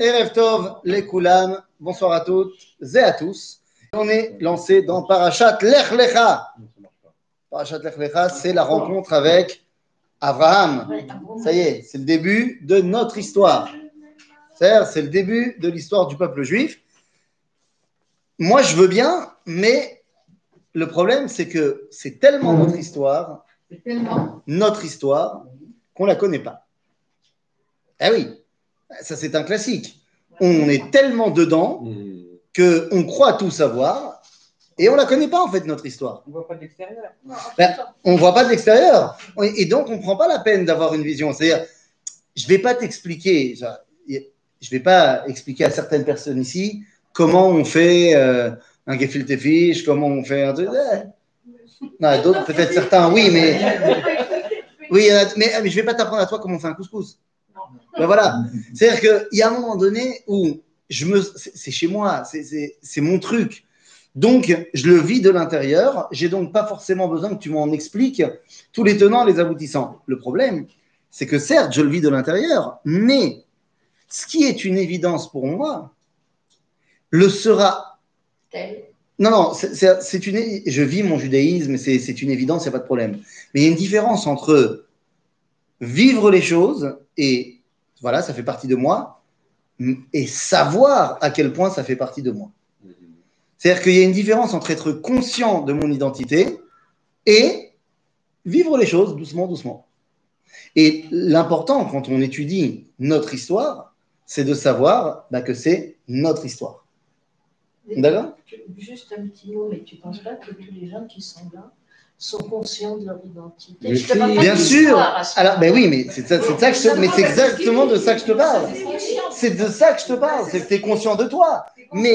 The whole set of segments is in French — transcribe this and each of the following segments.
Erev Tov, les Koulam, bonsoir à toutes et à tous. On est lancé dans Parashat Lech Lecha. Parashat Lech Lecha, c'est la rencontre avec Abraham. Ça y est, c'est le début de notre histoire. C'est le début de l'histoire du peuple juif. Moi, je veux bien, mais le problème, c'est que c'est tellement notre histoire, notre histoire, qu'on ne la connaît pas. Eh oui, ça c'est un classique. On est tellement dedans qu'on croit tout savoir et on ne la connaît pas en fait, notre histoire. On ne voit pas de l'extérieur. Ben, on ne voit pas de l'extérieur. Et donc, on ne prend pas la peine d'avoir une vision. C'est-à-dire, je ne vais pas t'expliquer, je ne vais pas expliquer à certaines personnes ici comment on fait euh, un gefilte fiche, comment on fait un truc. Non, d'autres, peut-être certains, oui, mais. Oui, mais, mais je ne vais pas t'apprendre à toi comment on fait un couscous. Ben voilà. C'est-à-dire qu'il y a un moment donné où je me, c'est chez moi, c'est mon truc. Donc, je le vis de l'intérieur. J'ai donc pas forcément besoin que tu m'en expliques tous les tenants, les aboutissants. Le problème, c'est que certes, je le vis de l'intérieur, mais ce qui est une évidence pour moi le sera. Non, non, c'est une. Je vis mon judaïsme, c'est une évidence, il n'y a pas de problème. Mais il y a une différence entre vivre les choses et voilà, ça fait partie de moi, et savoir à quel point ça fait partie de moi. C'est-à-dire qu'il y a une différence entre être conscient de mon identité et vivre les choses doucement, doucement. Et l'important quand on étudie notre histoire, c'est de savoir bah, que c'est notre histoire. D'accord? Juste un petit mot, mais tu ne penses pas que tous les gens qui sont là sont conscients de leur identité. Bien sûr. Alors, ben oui, mais c'est ça, ça, que je, mais c'est exactement de ça que je te parle. C'est de ça que je te parle. C'est que tu es conscient de toi. Mais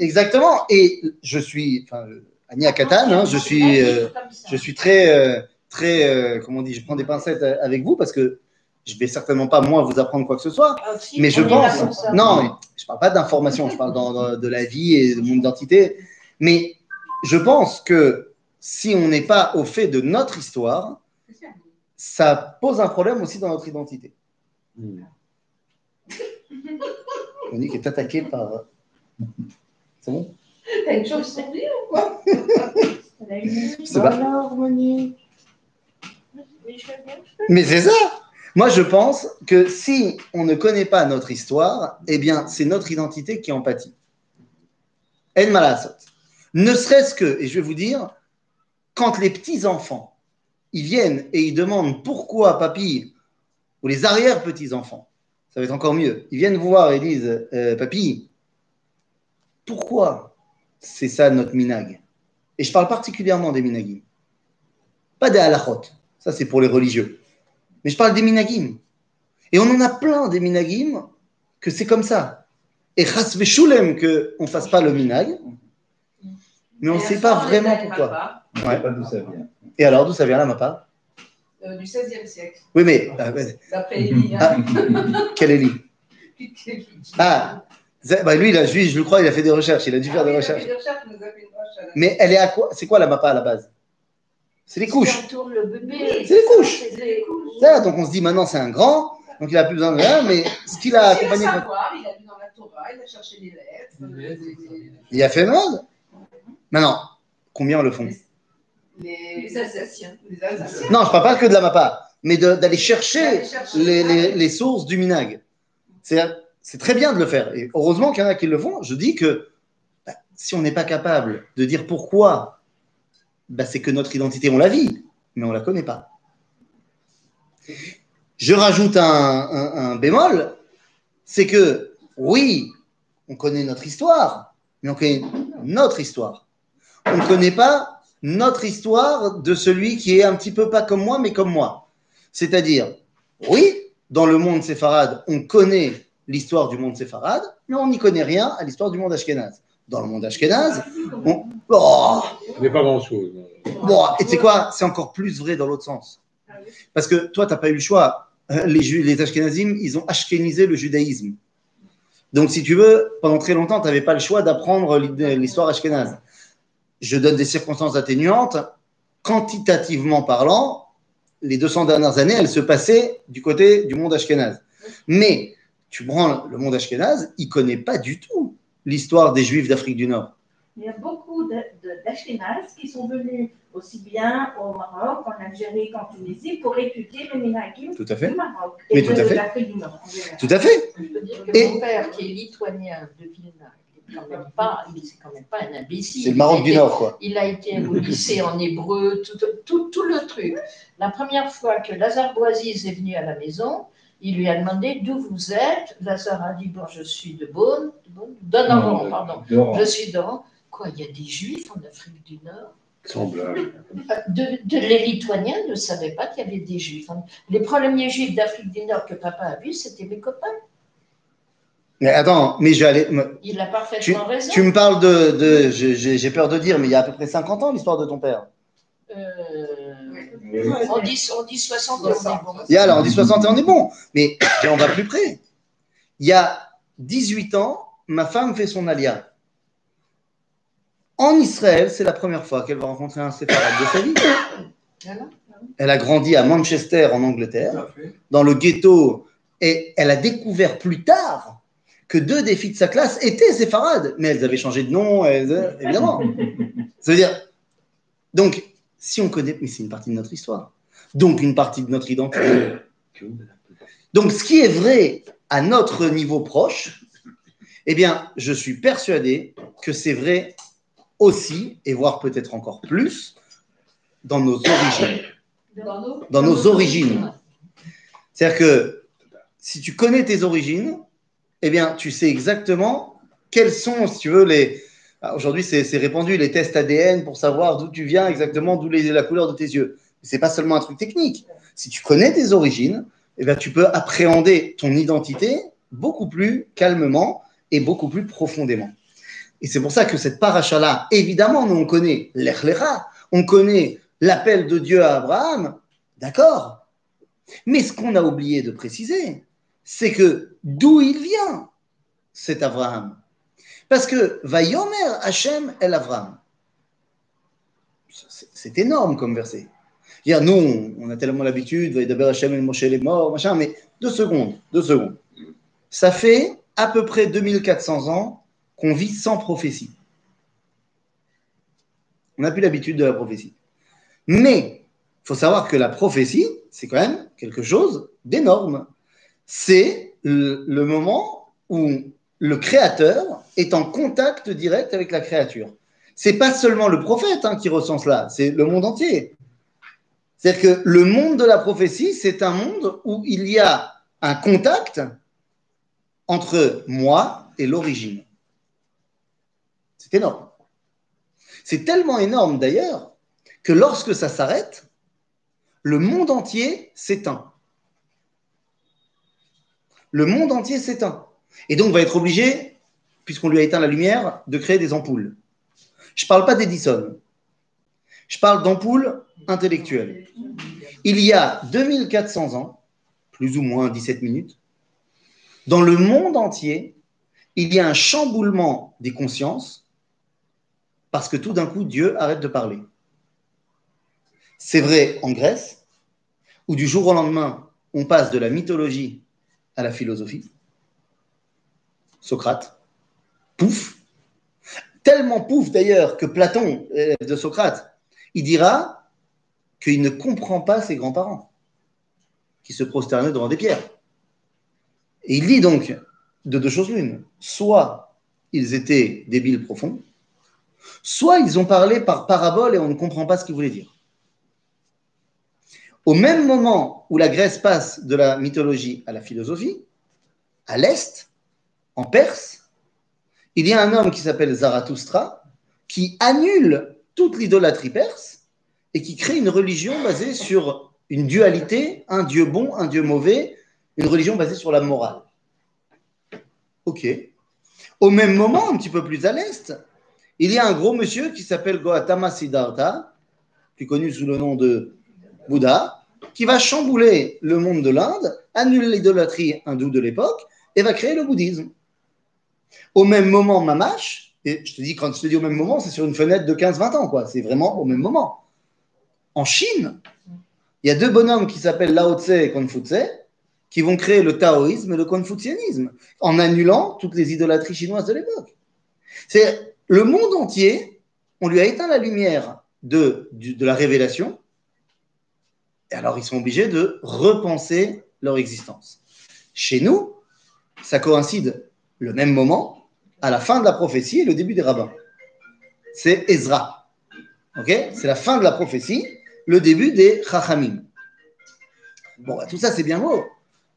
exactement. Et je suis, enfin, Ania Katan, hein, je suis, euh, je suis très, euh, très, euh, comment on dit, je prends des pincettes avec vous parce que je vais certainement pas moi vous apprendre quoi que ce soit, ah, mais je pense, non, je parle pas d'information, je parle de la vie et de mon identité, mais je pense que si on n'est pas au fait de notre histoire, ça pose un problème aussi dans notre identité. Hmm. Monique est attaquée par. C'est bon? T'as une chose à dire ou quoi? C'est pas. Mais c'est ça Moi, je pense que si on ne connaît pas notre histoire, eh bien, c'est notre identité qui en pâtit. En malasot. Ne serait-ce que, et je vais vous dire, quand les petits-enfants, ils viennent et ils demandent pourquoi papy, ou les arrière-petits-enfants, ça va être encore mieux, ils viennent voir et disent, euh, papy, pourquoi c'est ça notre minag? Et je parle particulièrement des minagim. Pas des halachot, ça c'est pour les religieux. Mais je parle des minagim. Et on en a plein des minagim que c'est comme ça. Et chas qu'on ne fasse pas le minag, mais on ne sait pas vraiment pourquoi. Ouais. pas d'où ça vient. Et alors, d'où ça vient la mappa euh, Du XVIe siècle. Oui, mais. Euh, D'après Élie. Hein. Ah, quel Élie? Ah bah lui, là, lui, je le crois, il a fait des recherches. Il a dû faire des recherches. Mais elle est à quoi C'est quoi la mappa à la base? C'est les couches. C'est les couches. Ça, donc on se dit maintenant c'est un grand, donc il n'a plus besoin de rien, mais ce qu'il a accompagné. Il a vu dans la Torah, il a cherché les lettres. Il a fait le monde? Maintenant, combien le font? Les, Alsaciens. Non, je ne parle pas que de la MAPA, mais d'aller chercher, les, sources du minag. C'est très bien de le faire. Et heureusement qu'il y en a qui le font. Je dis que bah, si on n'est pas capable de dire pourquoi, bah, c'est que notre identité, on la vit, mais on ne la connaît pas. Je rajoute un, un bémol, c'est que oui, on connaît notre histoire, mais on connaît notre histoire. On ne connaît pas notre histoire de celui qui est un petit peu pas comme moi, mais comme moi. C'est-à-dire, oui, dans le monde séfarade, on connaît l'histoire du monde séfarade, mais on n'y connaît rien à l'histoire du monde ashkénaze. Dans le monde ashkénaze, on... Oh n'est pas grand-chose. Bon, et tu sais quoi? C'est encore plus vrai dans l'autre sens. Parce que toi, tu n'as pas eu le choix. Les, les ashkénazim, ils ont ashkénisé le judaïsme. Donc, si tu veux, pendant très longtemps, tu n'avais pas le choix d'apprendre l'histoire ashkénaze je donne des circonstances atténuantes, quantitativement parlant, les 200 dernières années, elles se passaient du côté du monde ashkénaze. Mais tu prends le monde ashkénaze, il ne connaît pas du tout l'histoire des Juifs d'Afrique du Nord. Il y a beaucoup d'Ashkénazes qui sont venus aussi bien au Maroc, en Algérie qu'en Tunisie pour étudier le minhagim Tout à fait. du Maroc Mais et tout à de fait. l'Afrique du Nord. Tout à fait. Je peux dire que Et- mon père, qui est lituanien de Vilna, quand même pas, il c'est quand même pas un imbécile. C'est le Maroc du Nord, quoi. Il a été au lycée en hébreu, tout, tout, tout le truc. La première fois que Lazare Boisiz est venu à la maison, il lui a demandé d'où vous êtes? Lazare a dit Bon, je suis de Beaune. De D'Oran, pardon. Je suis d'Oran. Quoi, il y a des juifs en Afrique du Nord? Semblable. De, de- Les Lituaniens ne savaient pas qu'il y avait des juifs. Les premiers juifs d'Afrique du Nord que papa a vus, c'était mes copains. Mais attends, mais je vais aller. me- Il a parfaitement raison. Tu me parles de. de j'ai j'ai peur de dire, mais il y a à peu près 50 ans l'histoire de ton père. Euh, on, dit, on dit 60 et on est bon. Il y a là, on dit 60 et on est bon. Mais on va plus près. Il y a 18 ans, ma femme fait son alia. En Israël, c'est la première fois qu'elle va rencontrer un séfarade de sa vie. Elle a grandi à Manchester, en Angleterre, dans le ghetto, et elle a découvert plus tard que deux des filles de sa classe étaient séfarades, mais elles avaient changé de nom, elles- évidemment. Ça veut dire, donc, si on connaît, mais c'est une partie de notre histoire, donc une partie de notre identité. Donc, ce qui est vrai à notre niveau proche, eh bien, je suis persuadé que c'est vrai aussi, et voire peut-être encore plus, dans nos origines. Dans nos origines. C'est-à-dire que si tu connais tes origines, eh bien, tu sais exactement quels sont, si tu veux, les. Ah, Aujourd'hui, c'est répandu, les tests ADN pour savoir d'où tu viens exactement, d'où la couleur de tes yeux. C'est pas seulement un truc technique. Si tu connais tes origines, eh bien, tu peux appréhender ton identité beaucoup plus calmement et beaucoup plus profondément. Et c'est pour ça que cette paracha-là, évidemment, nous on connaît l'Echlecha, on connaît l'appel de Dieu à Abraham, d'accord? Mais ce qu'on a oublié de préciser, c'est que d'où il vient, cet Abraham. Parce que Vayomer Hachem el Abraham. C'est énorme comme verset. Dire, nous, on a tellement l'habitude, Vaïdaber Hachem el Moshe les morts, machin, mais deux secondes, deux secondes. Ça fait à peu près 2400 ans qu'on vit sans prophétie. On n'a plus l'habitude de la prophétie. Mais il faut savoir que la prophétie, c'est quand même quelque chose d'énorme. C'est le, moment où le créateur est en contact direct avec la créature. C'est pas seulement le prophète hein, qui ressent cela, c'est le monde entier. C'est-à-dire que le monde de la prophétie, c'est un monde où il y a un contact entre moi et l'origine. C'est énorme. C'est tellement énorme d'ailleurs que lorsque ça s'arrête, le monde entier s'éteint. Le monde entier s'éteint. Et donc va être obligé, puisqu'on lui a éteint la lumière, de créer des ampoules. Je ne parle pas d'Edison. Je parle d'ampoules intellectuelles. Il y a 2400 ans, plus ou moins 17 minutes, dans le monde entier, il y a un chamboulement des consciences parce que tout d'un coup, Dieu arrête de parler. C'est vrai en Grèce, où du jour au lendemain, on passe de la mythologie à la philosophie. Socrate, pouf. Tellement pouf d'ailleurs que Platon, euh, de Socrate, il dira qu'il ne comprend pas ses grands-parents qui se prosternaient devant des pierres. Et il dit donc de deux choses l'une. Soit ils étaient débiles profonds, soit ils ont parlé par parabole et on ne comprend pas ce qu'ils voulaient dire. Au même moment où la Grèce passe de la mythologie à la philosophie, à l'Est, en Perse, il y a un homme qui s'appelle Zarathustra qui annule toute l'idolâtrie perse et qui crée une religion basée sur une dualité, un Dieu bon, un Dieu mauvais, une religion basée sur la morale. Ok. Au même moment, un petit peu plus à l'Est, il y a un gros monsieur qui s'appelle Gautama Siddhartha, plus connu sous le nom de Bouddha, qui va chambouler le monde de l'Inde, annuler l'idolâtrie hindoue de l'époque et va créer le bouddhisme. Au même moment, Mamash, et je te dis, quand je te dis au même moment, c'est sur une fenêtre de 15-20 ans, quoi. C'est vraiment au même moment. En Chine, il y a deux bonhommes qui s'appellent Lao Tse et Confucius qui vont créer le taoïsme et le confucianisme, en annulant toutes les idolâtries chinoises de l'époque. C'est le monde entier, on lui a éteint la lumière de, de la révélation, et alors ils sont obligés de repenser leur existence. Chez nous, ça coïncide le même moment, à la fin de la prophétie et le début des rabbins. C'est Ezra. Ok? C'est la fin de la prophétie, le début des Chachamim. Bon, bah, tout ça, c'est bien beau.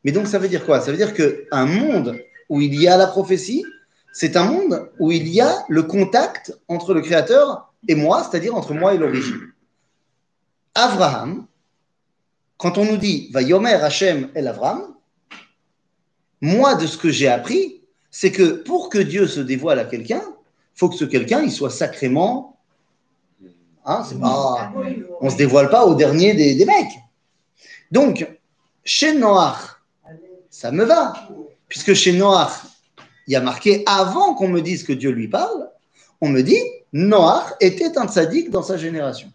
Mais donc, ça veut dire quoi? Ça veut dire qu'un monde où il y a la prophétie, c'est un monde où il y a le contact entre le Créateur et moi, c'est-à-dire entre moi et l'origine. Abraham, quand on nous dit Va yomer Hachem el Avram, moi, de ce que j'ai appris, c'est que pour que Dieu se dévoile à quelqu'un, faut que ce quelqu'un il soit sacrément. Hein, c'est pas, on ne se dévoile pas au dernier des, des mecs. Donc, chez Noach, ça me va, puisque chez Noach, il y a marqué avant qu'on me dise que Dieu lui parle, on me dit Noach était un tzaddik dans sa génération.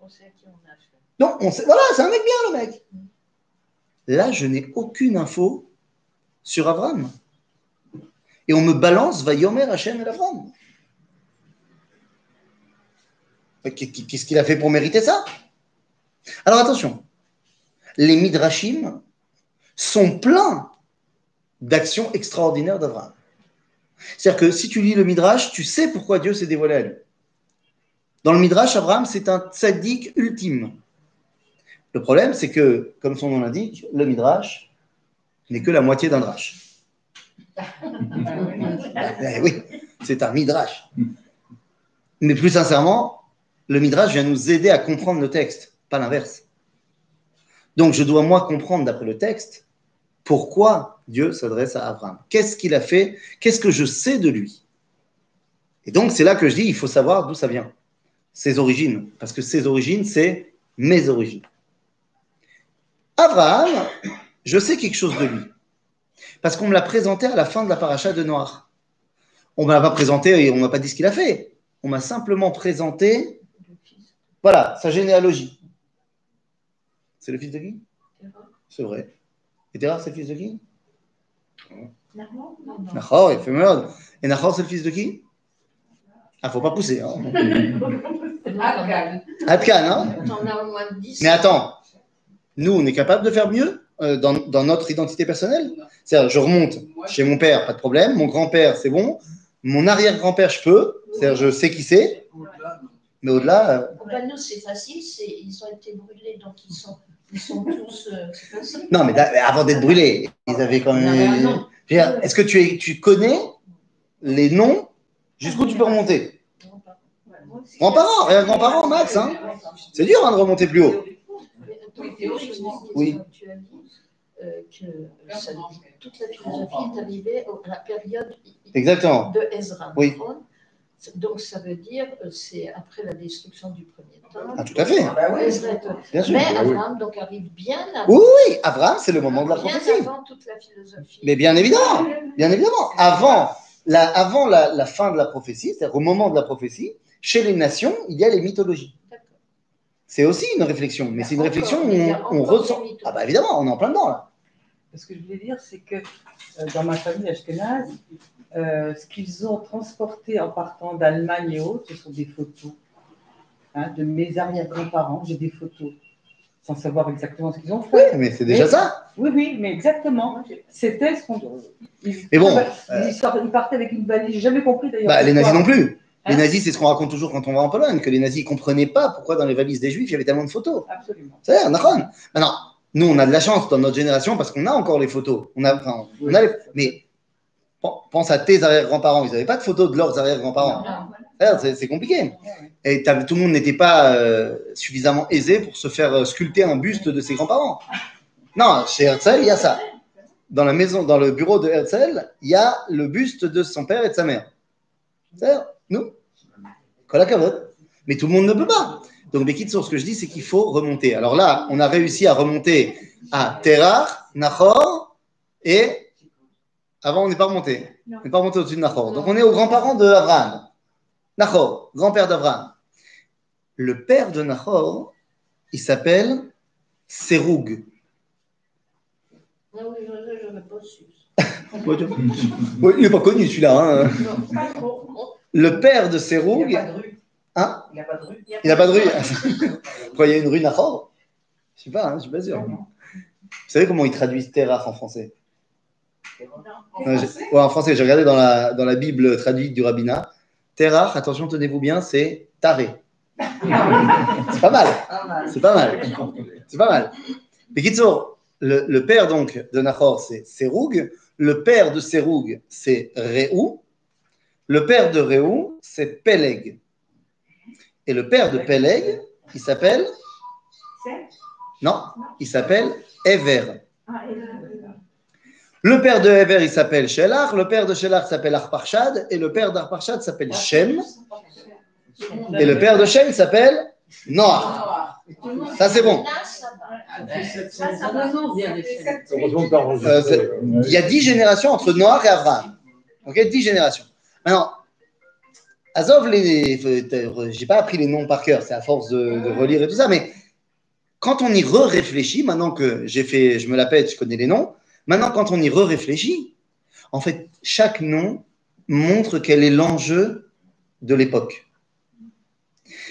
On sait à qui on a affaire. Donc, on sait, voilà, c'est un mec bien, le mec. Là, je n'ai aucune info sur Avram. Et on me balance Vayomer Hachem et Avram. Qu'est-ce qu'il a fait pour mériter ça? Alors attention, les Midrashim sont pleins d'actions extraordinaires d'Avram. C'est-à-dire que si tu lis le Midrash, tu sais pourquoi Dieu s'est dévoilé à lui. Dans le Midrash, Abraham, c'est un tzaddik ultime. Le problème, c'est que, comme son nom l'indique, le Midrash n'est que la moitié d'un drash. Eh oui, c'est un Midrash. Mais plus sincèrement, le Midrash vient nous aider à comprendre le texte, pas l'inverse. Donc, je dois, moi, comprendre d'après le texte pourquoi Dieu s'adresse à Abraham. Qu'est-ce qu'il a fait? Qu'est-ce que je sais de lui? Et donc, c'est là que je dis il faut savoir d'où ça vient, ses origines. Parce que ses origines, c'est mes origines. Abraham, je sais quelque chose de lui. Parce qu'on me l'a présenté à la fin de la paracha de Noir. On ne m'a pas présenté et on ne m'a pas dit ce qu'il a fait. On m'a simplement présenté, voilà, sa généalogie. C'est le fils de qui? C'est vrai. Et Terah, c'est le fils de qui? Nahor, il fait merde. Et Nahor, c'est le fils de qui? Ah, faut pas pousser. Hein. Agag. Adkan, hein T'en as au moins 10. Mais attends, nous, on est capable de faire mieux euh, dans, dans notre identité personnelle C'est-à-dire, je remonte chez mon père, pas de problème. Mon grand-père, c'est bon. Mon arrière-grand-père, je peux. C'est-à-dire, je sais qui c'est. Mais au-delà, euh, nous, c'est facile, ils ont été brûlés, donc ils sont, ils sont tous. euh, non, mais avant d'être brûlés, ils avaient quand même. Est-ce que tu, es, tu connais les noms jusqu'où tu peux remonter? Grands-parents, rien que grands-parents, Max. Hein c'est dur hein, de remonter plus haut. Attends, théoriquement, Oui. tu as dit euh, que ça- toute la philosophie est arrivée à la période Exactement. de Ezra. Oui. Donc ça veut dire que c'est après la destruction du premier temple. Ah, tout à fait. Bien sûr. Mais Bah oui. Abraham donc arrive bien avant, Oui, oui, Abraham, c'est le moment de la bien prophétie. avant toute la philosophie. Mais bien évidemment, bien évidemment. Avant, la, avant la, la fin de la prophétie, c'est-à-dire au moment de la prophétie, chez les nations, il y a les mythologies. C'est aussi une réflexion, mais c'est une réflexion où on, ressent. Ah bah évidemment, on est en plein dedans là. Ce que je voulais dire, c'est que euh, dans ma famille ashkénaze, euh, ce qu'ils ont transporté en partant d'Allemagne et autres, ce sont des photos hein, de mes arrière-grands-parents. J'ai des photos, sans savoir exactement ce qu'ils ont Oui, fait. mais c'est déjà Mais- ça. Oui, oui, mais exactement. C'était ce qu'on. Mais bon, ils, sortent- ils partaient avec une valise. J'ai jamais compris d'ailleurs. Bah, les nazis non plus. Les Hein nazis, c'est ce qu'on raconte toujours quand on va en Pologne, que les nazis ne comprenaient pas pourquoi dans les valises des juifs, il y avait tellement de photos. Absolument. C'est vrai, d'accord Maintenant, nous, on a de la chance dans notre génération parce qu'on a encore les photos. On a, enfin, on a les- Mais pen- pense à tes arrière-grands-parents. Ils n'avaient pas de photos de leurs arrière-grands-parents. C'est- compliqué. Et tout le monde n'était pas euh, suffisamment aisé pour se faire euh, sculpter un buste de ses grands-parents. Non, chez Herzl, il y a ça. Dans la maison, dans le bureau de Herzl, il y a le buste de son père et de sa mère. Nous. Mais tout le monde ne peut pas. Donc, Bekitsour, ce que je dis, c'est qu'il faut remonter. Alors là, on a réussi à remonter à Terah, Nahor, et avant, on n'est pas remonté. On n'est pas remonté au-dessus de Nahor. Donc, on est aux grands-parents de Abraham. Nahor, grand-père d'Abraham. Le père de Nahor, il s'appelle Serug. Ah oui, je n'aurais pas su. Il n'est pas connu celui-là. hein. Non, pas trop. Le père de Il Séroug, n'y a pas de rue. Hein Il n'y a pas de rue. il n'a pas de rue. Quoi, il y a une rue Nahor Je sais pas, hein, je suis pas sûr. Vous savez comment ils traduisent Terach en français En français ouais, en français, j'ai regardé dans la, dans la Bible traduite du rabbinat. Terach, attention, tenez-vous bien, c'est taré. C'est pas mal. C'est pas mal. C'est pas mal. Mais Kitsour, le, le père donc de Nahor, c'est Séroug. Le père de Séroug, c'est Réou. Le père de Réou, c'est Peleg. Et le père de Peleg, il s'appelle Non, il s'appelle Ever. Ah, là, Le père de Ever, il s'appelle Shelach. Le père de Shelach s'appelle Arparchad. Et le père d'Arparchad s'appelle Shem. Et le père de Shem s'appelle Noah. Ça, c'est bon. Euh, Il y a dix générations entre Noah et Abraham. Ok, dix générations. Maintenant, Azov, les, j'ai pas appris les noms par cœur, c'est à force de, de relire et tout ça, mais quand on y re-réfléchit, maintenant que j'ai fait, je me la pète, je connais les noms, maintenant quand on y re-réfléchit, en fait, chaque nom montre quel est l'enjeu de l'époque.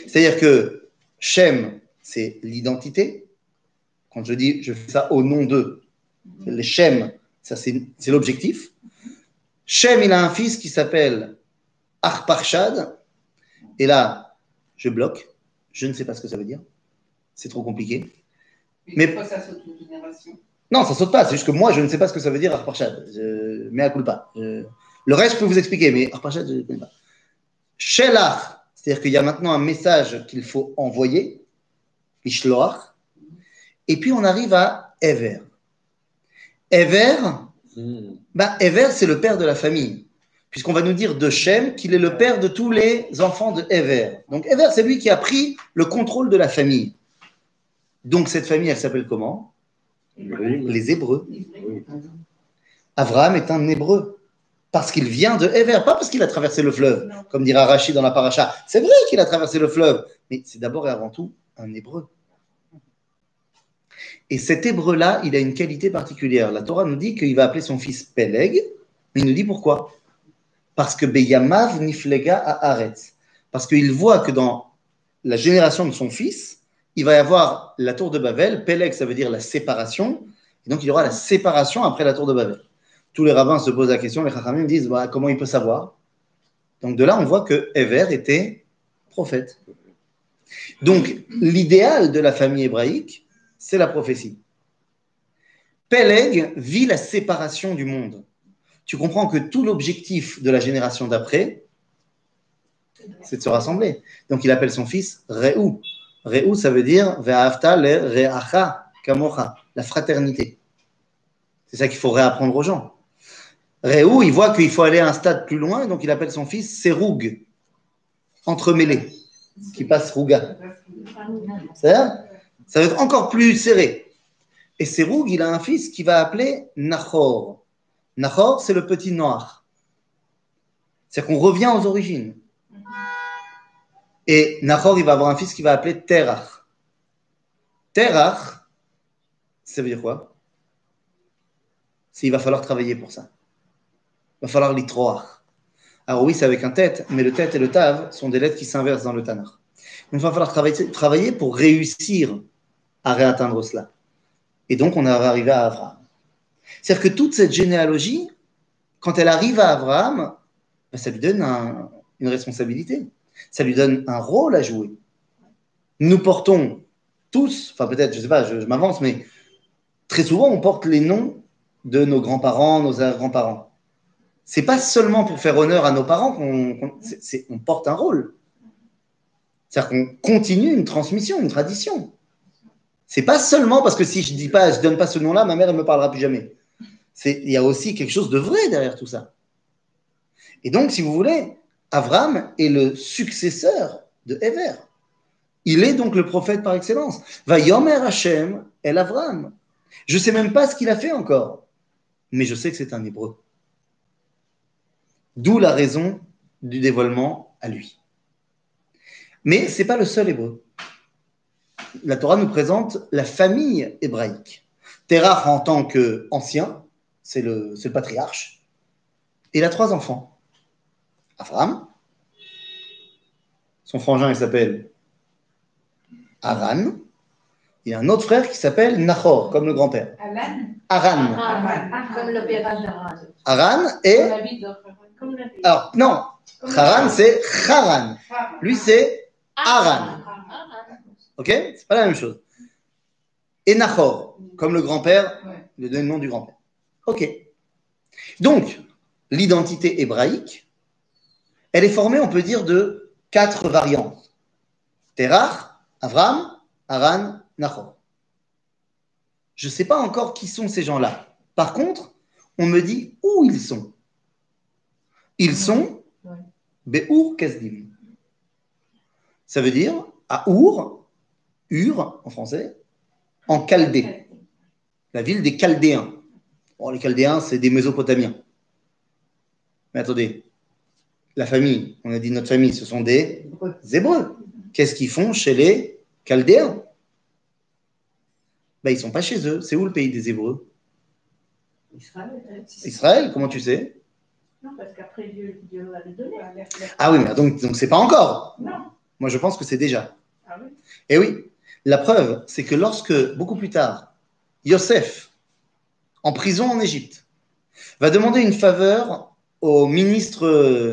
C'est-à-dire que Shem, c'est l'identité. Quand je dis je fais ça au nom d'eux, le Shem, ça c'est l'objectif. Shem, il a un fils qui s'appelle Arparchad. Et là, je bloque. Je ne sais pas ce que ça veut dire. C'est trop compliqué. Mais- Mais pourquoi ça saute une génération? Non, ça saute pas. C'est juste que moi, je ne sais pas ce que ça veut dire Arparchad. Je... Mais à culpa. Je- Le reste, je peux vous expliquer, mais Arparchad, je ne connais pas. Shelach, c'est-à-dire qu'il y a maintenant un message qu'il faut envoyer. Ishloach. Et puis, on arrive à Ever. Ever, Hmm. Bah, Ever, c'est le père de la famille. Puisqu'on va nous dire de Shem qu'il est le père de tous les enfants de Ever. Donc, Ever, c'est lui qui a pris le contrôle de la famille. Donc, cette famille, elle s'appelle comment? Les Hébreux. Oui. Abraham est un Hébreu. Parce qu'il vient de Ever, pas parce qu'il a traversé le fleuve, comme dira Rachid dans la paracha. C'est vrai qu'il a traversé le fleuve, mais c'est d'abord et avant tout un Hébreu. Et cet Hébreu-là, il a une qualité particulière. La Torah nous dit qu'il va appeler son fils Peleg, mais il nous dit pourquoi? Parce que Beyamav niflega à Aretz. Parce qu'il voit que dans la génération de son fils, il va y avoir la tour de Babel. Peleg, ça veut dire la séparation. Et donc, il y aura la séparation après la tour de Babel. Tous les rabbins se posent la question, les chachamim disent bah, comment il peut savoir? Donc, de là, on voit que Ever était prophète. Donc, l'idéal de la famille hébraïque, c'est la prophétie. Peleg vit la séparation du monde. Tu comprends que tout l'objectif de la génération d'après, c'est de se rassembler. Donc, il appelle son fils Réou. Réou, ça veut dire Ve'afta le re'acha kamocha, la fraternité. C'est ça qu'il faut réapprendre aux gens. Réou, il voit qu'il faut aller à un stade plus loin, donc il appelle son fils Séroug, entremêlé, qui passe Rouga. C'est-à-dire, ça? Va être encore plus serré. Et Séroug, il a un fils qui va appeler Nahor. Nahor, c'est le petit noir. C'est-à-dire qu'on revient aux origines. Et Nahor, il va avoir un fils qui va appeler Terach. Terach, ça veut dire quoi? C'est il va falloir travailler pour ça. Il va falloir l'itroar. Alors oui, c'est avec un tête, mais le tête et le tav sont des lettres qui s'inversent dans le. Donc il va falloir travailler pour réussir à réatteindre cela. Et donc on va arriver à Abraham. C'est-à-dire que toute cette généalogie, quand elle arrive à Abraham, ben, ça lui donne un- une responsabilité. Ça lui donne un rôle à jouer. Nous portons tous, enfin peut-être, je ne sais pas, je, m'avance, mais très souvent on porte les noms de nos grands-parents, nos grands-parents. C'est pas seulement pour faire honneur à nos parents qu'on porte un rôle. C'est-à-dire qu'on continue une transmission, une tradition. C'est pas seulement parce que si je dis pas, je donne pas ce nom-là, ma mère elle me parlera plus jamais. Il y a aussi quelque chose de vrai derrière tout ça. Et donc, si vous voulez, Avram est le successeur de Ever. Il est donc le prophète par excellence. Va Yomer Hashem el Avram. Je sais même pas ce qu'il a fait encore, mais je sais que c'est un hébreu. D'où la raison du dévoilement à lui. Mais ce n'est pas le seul hébreu. La Torah nous présente la famille hébraïque. Terach en tant qu'ancien, c'est le, c'est le patriarche. Et il a trois enfants. Abraham, son frangin il s'appelle Aran. Il a un autre frère qui s'appelle Nahor, comme le grand-père. Aran. Comme d'Aran. Aran et. Alors, non, Haran c'est. Haran. Lui c'est Aran. Ok? C'est pas la même chose. Et Nahor, comme le grand-père, Ouais. le nom du grand-père. Ok. Donc, l'identité hébraïque, elle est formée, on peut dire, de quatre variantes. Terach, Avram, Haran, Nahor. Je ne sais pas encore qui sont ces gens-là. Par contre, on me dit où ils sont. Ils sont. Be'ur Kasdim. Ça veut dire à Our, Ur en français, en Chaldée, la ville des Chaldéens. Bon, les Chaldéens, c'est des Mésopotamiens. Mais attendez, la famille, on a dit notre famille, ce sont des Hébreux. Qu'est-ce qu'ils font chez les Chaldéens? Ben, Ils ne sont pas chez eux. C'est où le pays des Hébreux Israël, comment tu sais? Non, parce qu'après Dieu, Dieu va le donner. Ah oui, mais donc donc c'est pas encore. Non. Moi, je pense que c'est déjà. Ah oui. Et oui, la preuve, c'est que lorsque, beaucoup plus tard, Yosef, en prison en Égypte, va demander une faveur au ministre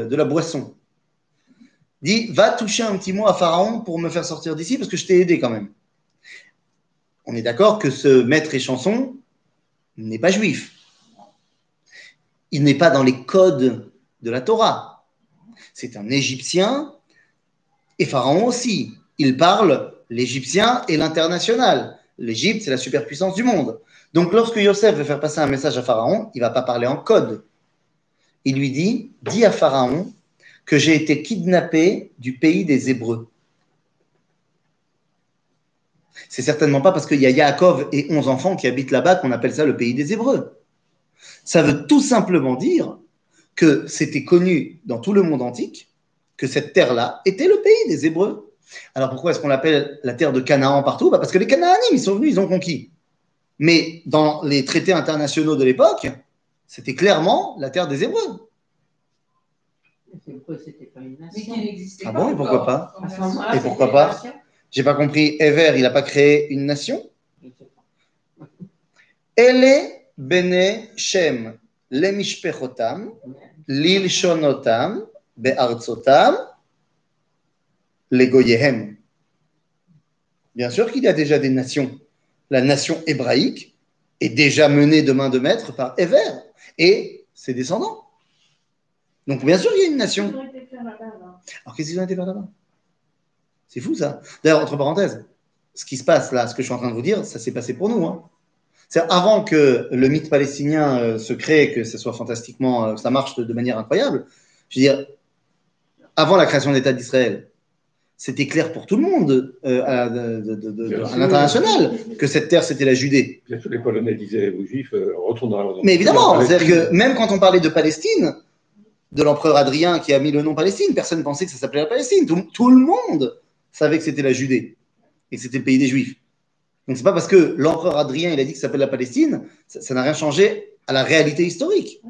de la boisson, dit Va toucher un petit mot à Pharaon pour me faire sortir d'ici parce que je t'ai aidé quand même. On est d'accord que ce maître et chanson n'est pas juif. Il n'est pas dans les codes de la Torah. C'est un Égyptien et Pharaon aussi. Il parle l'égyptien et l'international. L'Égypte, c'est la superpuissance du monde. Donc, lorsque Yosef veut faire passer un message à Pharaon, il ne va pas parler en code. Il lui dit Dis à Pharaon que j'ai été kidnappé du pays des Hébreux. C'est certainement pas parce qu'il y a Yaakov et 11 enfants qui habitent là-bas qu'on appelle ça le pays des Hébreux. Ça veut tout simplement dire que c'était connu dans tout le monde antique que cette terre-là était le pays des Hébreux. Alors pourquoi est-ce qu'on l'appelle la terre de Canaan partout? Bah, Parce que les Canaanimes, ils sont venus, ils ont conquis. Mais dans les traités internationaux de l'époque, c'était clairement la terre des Hébreux. C'était pas une nation. n'existait Ah pas. bon, et pourquoi pas? Et pourquoi pas? J'ai pas compris. Ever, il n'a pas créé une nation? Je sais pas. Ele bene Shem lemishpechotam lilshonotam be'artzotam legoyehem. Bien sûr qu'il y a déjà des nations. La nation hébraïque est déjà menée de main de maître par Ever et ses descendants. Donc bien sûr qu'il y a une nation. Ils ont été faire là-bas, là. Alors qu'est-ce qu'ils ont été faire là-bas C'est fou ça. D'ailleurs, entre parenthèses, ce qui se passe là, ce que je suis en train de vous dire, ça s'est passé pour nous. Hein. C'est avant que le mythe palestinien euh, se crée, que ce soit fantastiquement, euh, ça marche de, de manière incroyable. Je veux dire, avant la création de l'État d'Israël, c'était clair pour tout le monde euh, à, de- de- de- de- Bien à sûr. l'international que cette terre c'était la Judée. Bien sûr, les Polonais disaient aux Juifs, euh, retourne dans la Mais évidemment, c'est-à-dire que même quand on parlait de Palestine, de l'empereur Adrien qui a mis le nom Palestine, personne ne pensait que ça s'appelait la Palestine. Tout, tout le monde savait que c'était la Judée et que c'était le pays des Juifs. Donc c'est pas parce que l'empereur Adrien il a dit que ça s'appelle la Palestine, ça n'a rien changé à la réalité historique.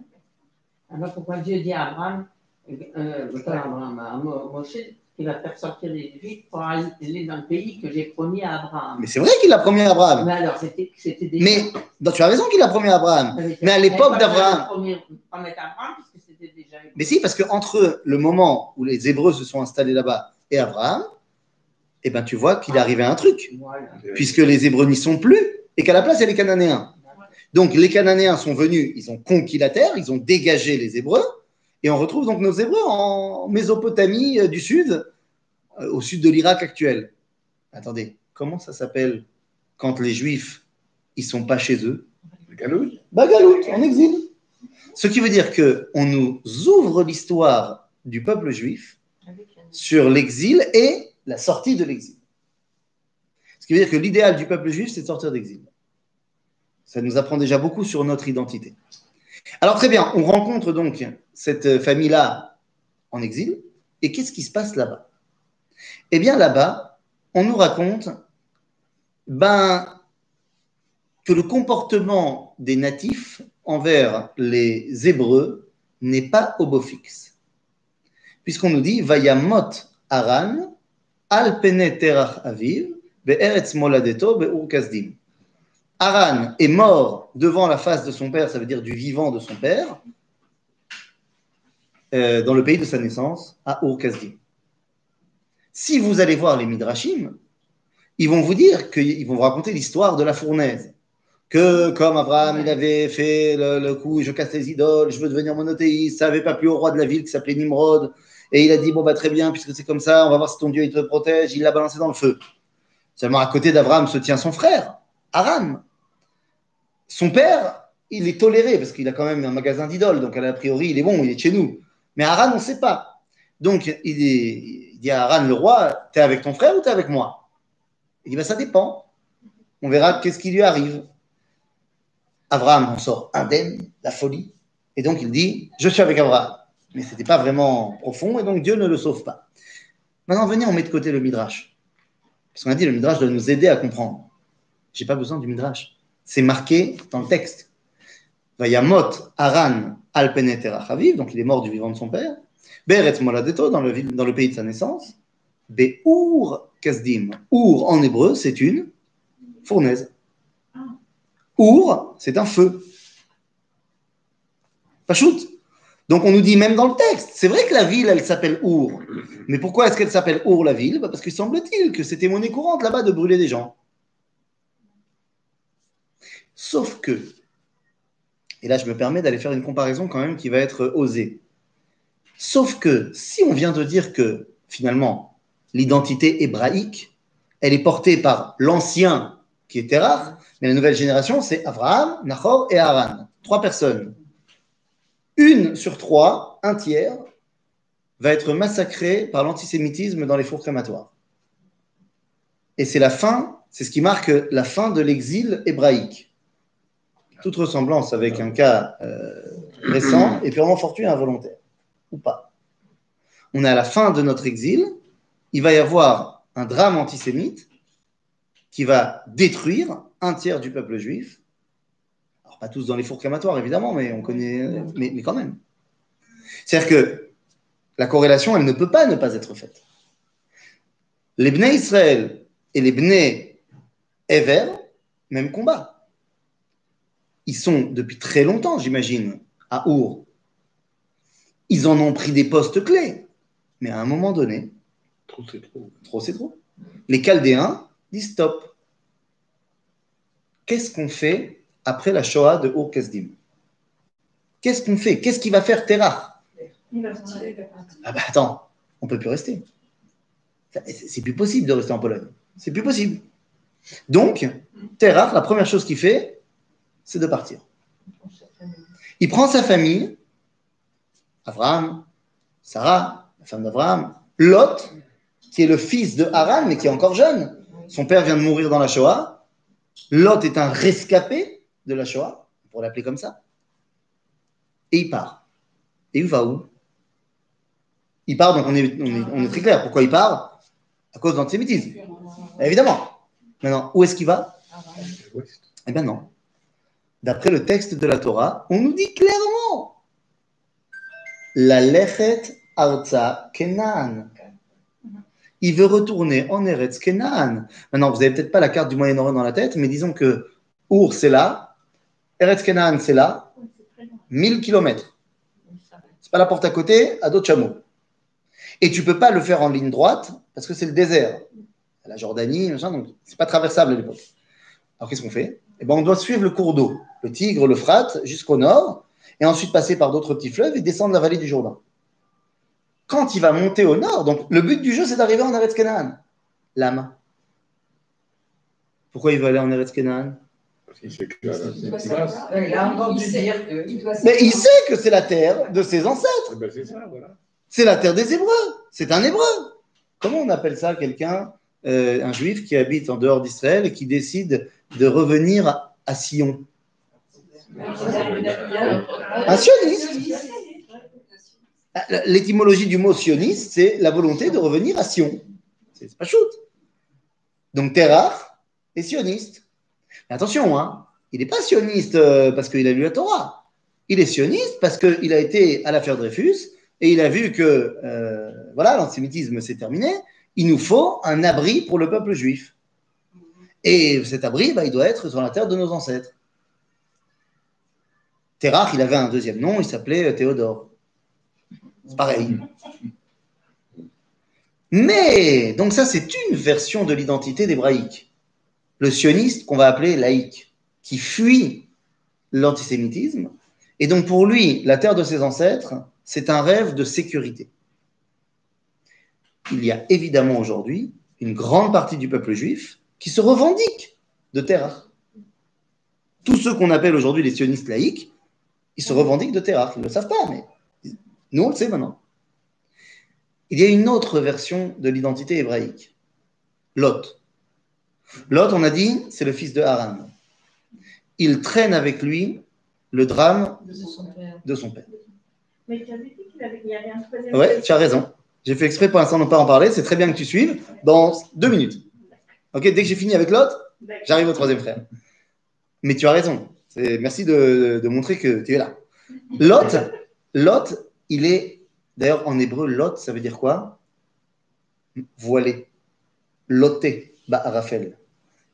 Alors pourquoi Dieu dit à Abraham, euh, pas à Abraham, à Mo- Moshe, qu'il va faire sortir les Juifs pour aller dans le pays que j'ai promis à Abraham. Mais c'est vrai qu'il l'a promis à Abraham. Mais alors, c'était déjà. Mais non, tu as raison qu'il l'a promis à Abraham. mais à l'époque d'Abraham- déjà. Mais si, parce que entre le moment où les Hébreux se sont installés là-bas et Abraham, eh ben tu vois qu'il est arrivé un truc. Voilà. puisque les Hébreux n'y sont plus, et qu'à la place, il y a les Cananéens. Donc les Cananéens sont venus, ils ont conquis la terre, ils ont dégagé les Hébreux, et on retrouve donc nos Hébreux en Mésopotamie euh, du Sud, euh, au sud de l'Irak actuel. Attendez, comment ça s'appelle quand les Juifs, ils sont pas chez eux? Galoute. Bagalout, en exil. Ce qui veut dire que on nous ouvre l'histoire du peuple juif sur l'exil et la sortie de l'exil. Ce qui veut dire que l'idéal du peuple juif, c'est de sortir d'exil. Ça nous apprend déjà beaucoup sur notre identité. Alors très bien, on rencontre donc cette famille-là en exil. Et qu'est-ce qui se passe là-bas? Eh bien là-bas, on nous raconte, ben, que le comportement des natifs envers les Hébreux n'est pas au beau fixe. Puisqu'on nous dit Vayamot Aran, al pene terach aviv, be'eretz moladeto be'ur. Aran est mort devant la face de son père, ça veut dire du vivant de son père, euh, dans le pays de sa naissance, à Ur. Si vous allez voir les Midrashim, ils vont vous dire qu'ils vont vous raconter l'histoire de la fournaise. Que comme Abraham, il avait fait le, le coup, je casse les idoles, je veux devenir monothéiste, ça n'avait pas plu au roi de la ville qui s'appelait Nimrod. Et il a dit, bon, bah, très bien, puisque c'est comme ça, on va voir si ton Dieu il te protège. Il l'a balancé dans le feu. Seulement à côté d'Abraham se tient son frère, Aram. Son père, il est toléré parce qu'il a quand même un magasin d'idoles, donc a priori, il est bon, il est chez nous. Mais Aran, on ne sait pas. Donc, il dit à Aran, le roi, t'es avec ton frère ou t'es avec moi? Il dit, bah, ça dépend. On verra qu'est-ce qui lui arrive. Abraham en sort indemne, la folie. Et donc, il dit, je suis avec Abraham. Mais ce n'était pas vraiment profond, et donc Dieu ne le sauve pas. Maintenant, venez, on met de côté le Midrash. Parce qu'on a dit, le Midrash doit nous aider à comprendre. J'ai pas besoin du Midrash. C'est marqué dans le texte. Vayamot Aran al penetera chaviv, donc il est mort du vivant de son père. Be'eretz moladeto, dans le, dans le pays de sa naissance. Be'ur kasdim. Ur en hébreu, c'est une fournaise. Ur, c'est un feu. Pas shoot. Donc on nous dit même dans le texte, c'est vrai que la ville, elle s'appelle Our. Mais pourquoi est-ce qu'elle s'appelle Our, la ville? Bah, Parce qu'il semble-t-il que c'était monnaie courante là-bas de brûler des gens. Sauf que, et là je me permets d'aller faire une comparaison quand même qui va être osée. Sauf que si on vient de dire que finalement l'identité hébraïque, elle est portée par l'ancien qui est Terach, mais la nouvelle génération c'est Abraham, Nahor et Haran. Trois personnes. Une sur trois, un tiers, va être massacrée par l'antisémitisme dans les fours crématoires. Et c'est la fin, c'est ce qui marque la fin de l'exil hébraïque. Toute ressemblance avec un cas euh, récent est purement fortuit et involontaire, ou pas. On est à la fin de notre exil, il va y avoir un drame antisémite qui va détruire un tiers du peuple juif. Alors, pas tous dans les fours crématoires, évidemment, mais on connaît, mais, mais quand même. C'est-à-dire que la corrélation, elle ne peut pas ne pas être faite. Les Bnei Israël et les Bnei Ever, même combat. Ils sont depuis très longtemps, j'imagine, à Our. Ils en ont pris des postes clés. Mais à un moment donné, Trop, c'est trop. trop c'est trop. Les Chaldéens disent stop. Qu'est-ce qu'on fait après la Shoah de Ur Kasdim Qu'est-ce qu'on fait? Qu'est-ce qui va faire aller. Ah bah attends, on peut plus rester. C'est plus possible de rester en Pologne. C'est plus possible. Donc, Terach, la première chose qu'il fait, c'est de partir. Il prend sa famille, Abraham, Sarah, la femme d'Abraham, Lot, qui est le fils de Haran, mais qui est encore jeune. Son père vient de mourir dans la Shoah. Lot est un rescapé de la Shoah, pour l'appeler comme ça. Et il part. Et il va où? Il part, donc on est, on est- très clair. Pourquoi il part? À cause de l'antisémitisme. Évidemment. Maintenant, où est-ce qu'il va? Eh bien non. D'après le texte de la Torah, on nous dit clairement la lechet arza Kenan. Il veut retourner en Eretz Kenan. Maintenant, vous n'avez peut-être pas la carte du Moyen-Orient dans la tête, mais disons que Our, c'est là, Eretz Kenan, c'est là, 1000 kilomètres. C'est pas la porte à côté, à d'autres chameaux. Et tu peux pas le faire en ligne droite parce que c'est le désert. La Jordanie, machin, donc c'est pas traversable à l'époque. Alors qu'est-ce qu'on fait? Eh ben, on doit suivre le cours d'eau, le Tigre, l'Euphrate, jusqu'au nord, et ensuite passer par d'autres petits fleuves et descendre la vallée du Jourdain. Quand il va monter au nord, donc le but du jeu, c'est d'arriver en Eretz Canaan. L'âme. Pourquoi il veut aller en Eretz Canaan? Il sait- que. Mais il sait que c'est la terre de ses ancêtres. Eh ben, c'est ça, voilà. C'est la terre des Hébreux. C'est un Hébreu. Comment on appelle ça quelqu'un, euh, un juif qui habite en dehors d'Israël et qui décide de revenir à- Sion Un sioniste. L'étymologie du mot sioniste, c'est la volonté de revenir à Sion. C'est pas shoot. Donc Terach est sioniste. Mais attention, hein, il n'est pas sioniste euh, parce qu'il a lu la Torah. Il est sioniste parce qu'il a été à l'affaire Dreyfus et il a vu que euh, voilà l'antisémitisme s'est terminé. Il nous faut un abri pour le peuple juif. Et cet abri, bah, il doit être sur la terre de nos ancêtres. Terach, il avait un deuxième nom, il s'appelait Théodore. C'est pareil. Mais, donc ça, c'est une version de l'identité d'hébraïque. Le sioniste, qu'on va appeler laïque, qui fuit l'antisémitisme. Et donc, pour lui, la terre de ses ancêtres, c'est un rêve de sécurité. Il y a évidemment aujourd'hui une grande partie du peuple juif qui se revendique de Terach. Tous ceux qu'on appelle aujourd'hui les sionistes laïques, ils se revendiquent de Terach. Ils ne le savent pas, mais nous, on le sait maintenant. Il y a une autre version de l'identité hébraïque, Lot. Lot, on a dit, c'est le fils de Haran. Il traîne avec lui le drame De son père. de son père. Mais tu avais dit qu'il avait- il y avait un troisième. Ouais, tu as raison. J'ai fait exprès pour l'instant de ne pas en parler. C'est très bien que tu suives. Dans deux minutes. Ok, dès que j'ai fini avec Lot, D'accord. j'arrive au troisième frère. Mais tu as raison. Merci de, de montrer que tu es là. Lot, Lot, il est. D'ailleurs, en hébreu, Lot, ça veut dire quoi? Voilé. Loté, bah, Raphaël.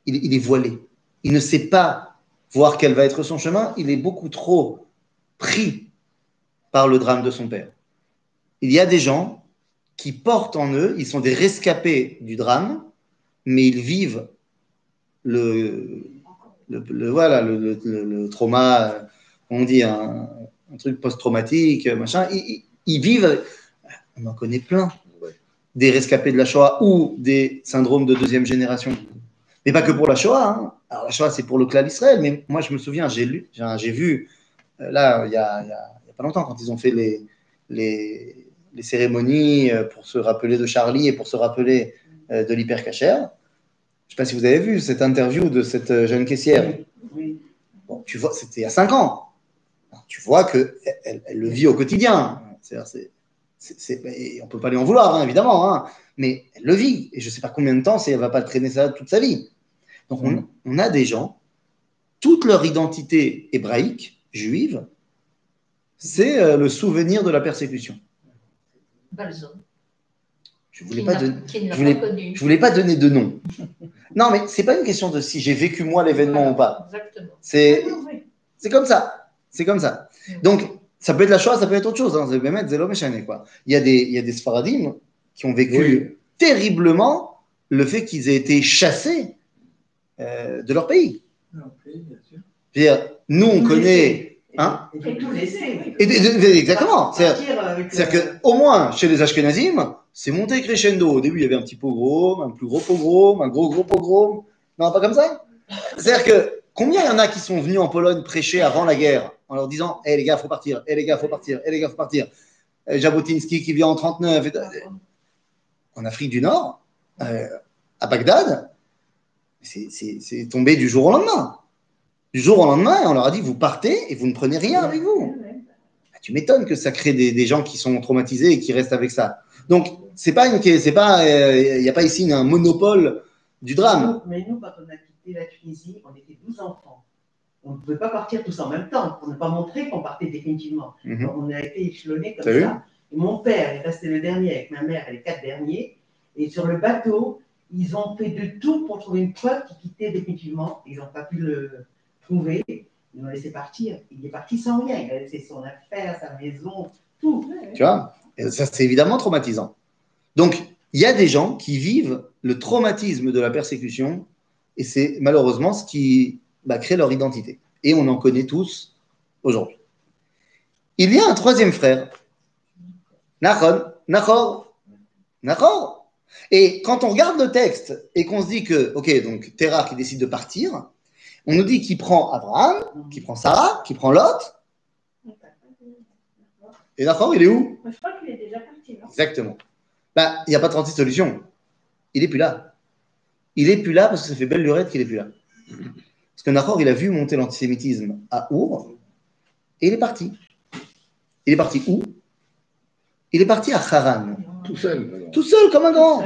Il, il est voilé. Il ne sait pas voir quel va être son chemin. Il est beaucoup trop pris par le drame de son père. Il y a des gens qui portent en eux, ils sont des rescapés du drame, mais ils vivent le, le, le- voilà, le, trauma, on dit un, un truc post-traumatique, machin. Ils, vivent, on en connaît plein, des rescapés de la Shoah ou des syndromes de deuxième génération. Mais pas que pour la Shoah. hein. Alors la Shoah, c'est pour le clan d'Israël, mais moi, je me souviens, j'ai lu, j'ai vu, euh, là, il y a, il y pas longtemps, quand ils ont fait les, les, les cérémonies euh, pour se rappeler de Charlie et pour se rappeler de l'hypercachère. Je ne sais pas si vous avez vu cette interview de cette euh, jeune caissière. Oui. Bon, tu vois, c'était il y a cinq ans. Alors, tu vois qu'elle elle, elle le vit au quotidien. C'est- on ne peut pas lui en vouloir, hein, évidemment, hein, mais elle le vit. Et je ne sais pas combien de temps, si elle ne va pas traîner ça toute sa vie. Donc, on, on a des gens, toute leur identité hébraïque, juive, c'est euh, le souvenir de la persécution. Balzon. Je ne voulais pas je voulais- pas connu. Je voulais pas donner de nom. Non, mais c'est pas une question de si j'ai vécu moi l'événement ou pas. Exactement. C'est c'est comme ça. C'est comme ça. Donc, ça peut être la Shoah, ça peut être autre chose. Hein. Quoi. Il y a des, il y a des Sfaradim qui ont vécu Oui. terriblement le fait qu'ils aient été chassés euh, de leur pays. Je veux dire, nous, on connaît. Hein Et tout laisser. oui. Exactement. C'est-à-dire euh, que, au moins, chez les Ashkenazim, c'est monté crescendo. Au début, il y avait un petit pogrom, un plus gros pogrom, un gros gros pogrom. Non, pas comme ça? C'est-à-dire que, combien il y en a qui sont venus en Pologne prêcher avant la guerre en leur disant Hé les gars, faut partir, hé les gars, faut partir, hé les gars, faut partir? Euh, Jabotinsky qui vient en 39. et- En Afrique du Nord, euh, à Bagdad, c'est- tombé du jour au lendemain. Du jour au lendemain, on leur a dit Vous partez et vous ne prenez rien avec vous. Ouais, ouais. Ah, tu m'étonnes que ça crée des, des gens qui sont traumatisés et qui restent avec ça. Donc, c'est pas une, c'est pas, il n'y a pas ici un monopole du drame. mais nous, quand on a quitté la Tunisie, on était 12 enfants. On ne pouvait pas partir tous en même temps pour ne pas montrer qu'on partait définitivement. Mhm. On a été échelonnés comme ça. Et mon père est resté le dernier avec ma mère et les quatre derniers. Et sur le bateau, ils ont fait de tout pour trouver une preuve qui quittait définitivement. Ils n'ont pas pu le trouver. Ils l'ont laissé partir. Il est parti sans rien. Il a laissé son affaire, sa maison, tout. Tu vois Et Ça, c'est évidemment traumatisant. Donc, il y a des gens qui vivent le traumatisme de la persécution et c'est malheureusement ce qui bah, crée leur identité. Et on en connaît tous aujourd'hui. Il y a un troisième frère, Nachon, Nachor, Nachor. Et quand on regarde le texte et qu'on se dit que, ok, donc Terah qui décide de partir, on nous dit qu'il prend Abraham, qu'il prend Sarah, qu'il prend Lot, et Nachor, il est où? Je crois qu'il est déjà parti, non? Exactement. Ben, il n'y a pas 36 solutions. Il n'est plus là. Il n'est plus là parce que ça fait belle lurette qu'il n'est plus là. Parce que Nahor, il a vu monter l'antisémitisme à Our et il est parti. Il est parti où? Il est parti à Haran. Tout seul. Tout seul comme un grand.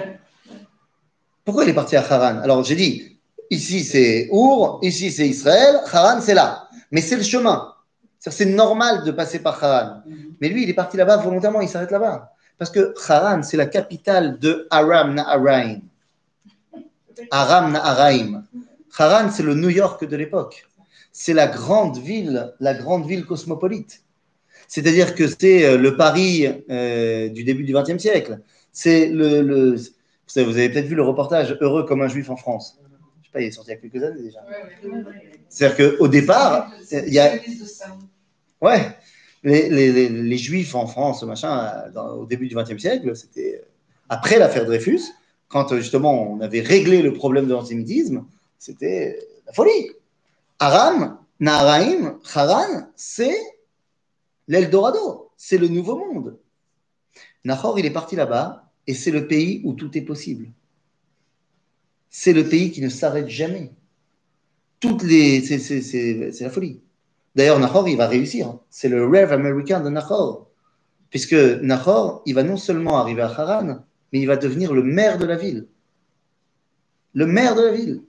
Pourquoi il est parti à Haran Alors j'ai dit, Ici, c'est Our, ici, c'est Israël, Haran, c'est là. Mais c'est le chemin. C'est normal de passer par Haran. Mais lui, il est parti là-bas volontairement, il s'arrête là-bas. Parce que Haran, c'est la capitale de Aram Naharaim. Aram Naharaim. Haran, c'est le New York de l'époque. C'est la grande ville, la grande ville cosmopolite. C'est-à-dire que c'est euh, le Paris euh, du début du XXe siècle. C'est le, vous avez peut-être vu le reportage Heureux comme un juif en France. Je sais pas, il est sorti il y a quelques années déjà. C'est-à-dire qu'au départ, il y a, Ouais, les, juifs en France, machin, au début du XXe siècle, c'était euh, après l'affaire Dreyfus, quand euh, justement on avait réglé le problème de l'antisémitisme, c'était la folie. Aram, Naharaim, Haran, c'est l'Eldorado, c'est le nouveau monde. Nahor, il est parti là-bas et c'est le pays où tout est possible. C'est le pays qui ne s'arrête jamais. Toutes les, c'est la folie. D'ailleurs, Nahor, il va réussir. hein. C'est le rêve américain de Nahor. Puisque Nahor, il va non seulement arriver à Haran, mais il va devenir le maire de la ville. Le maire de la ville.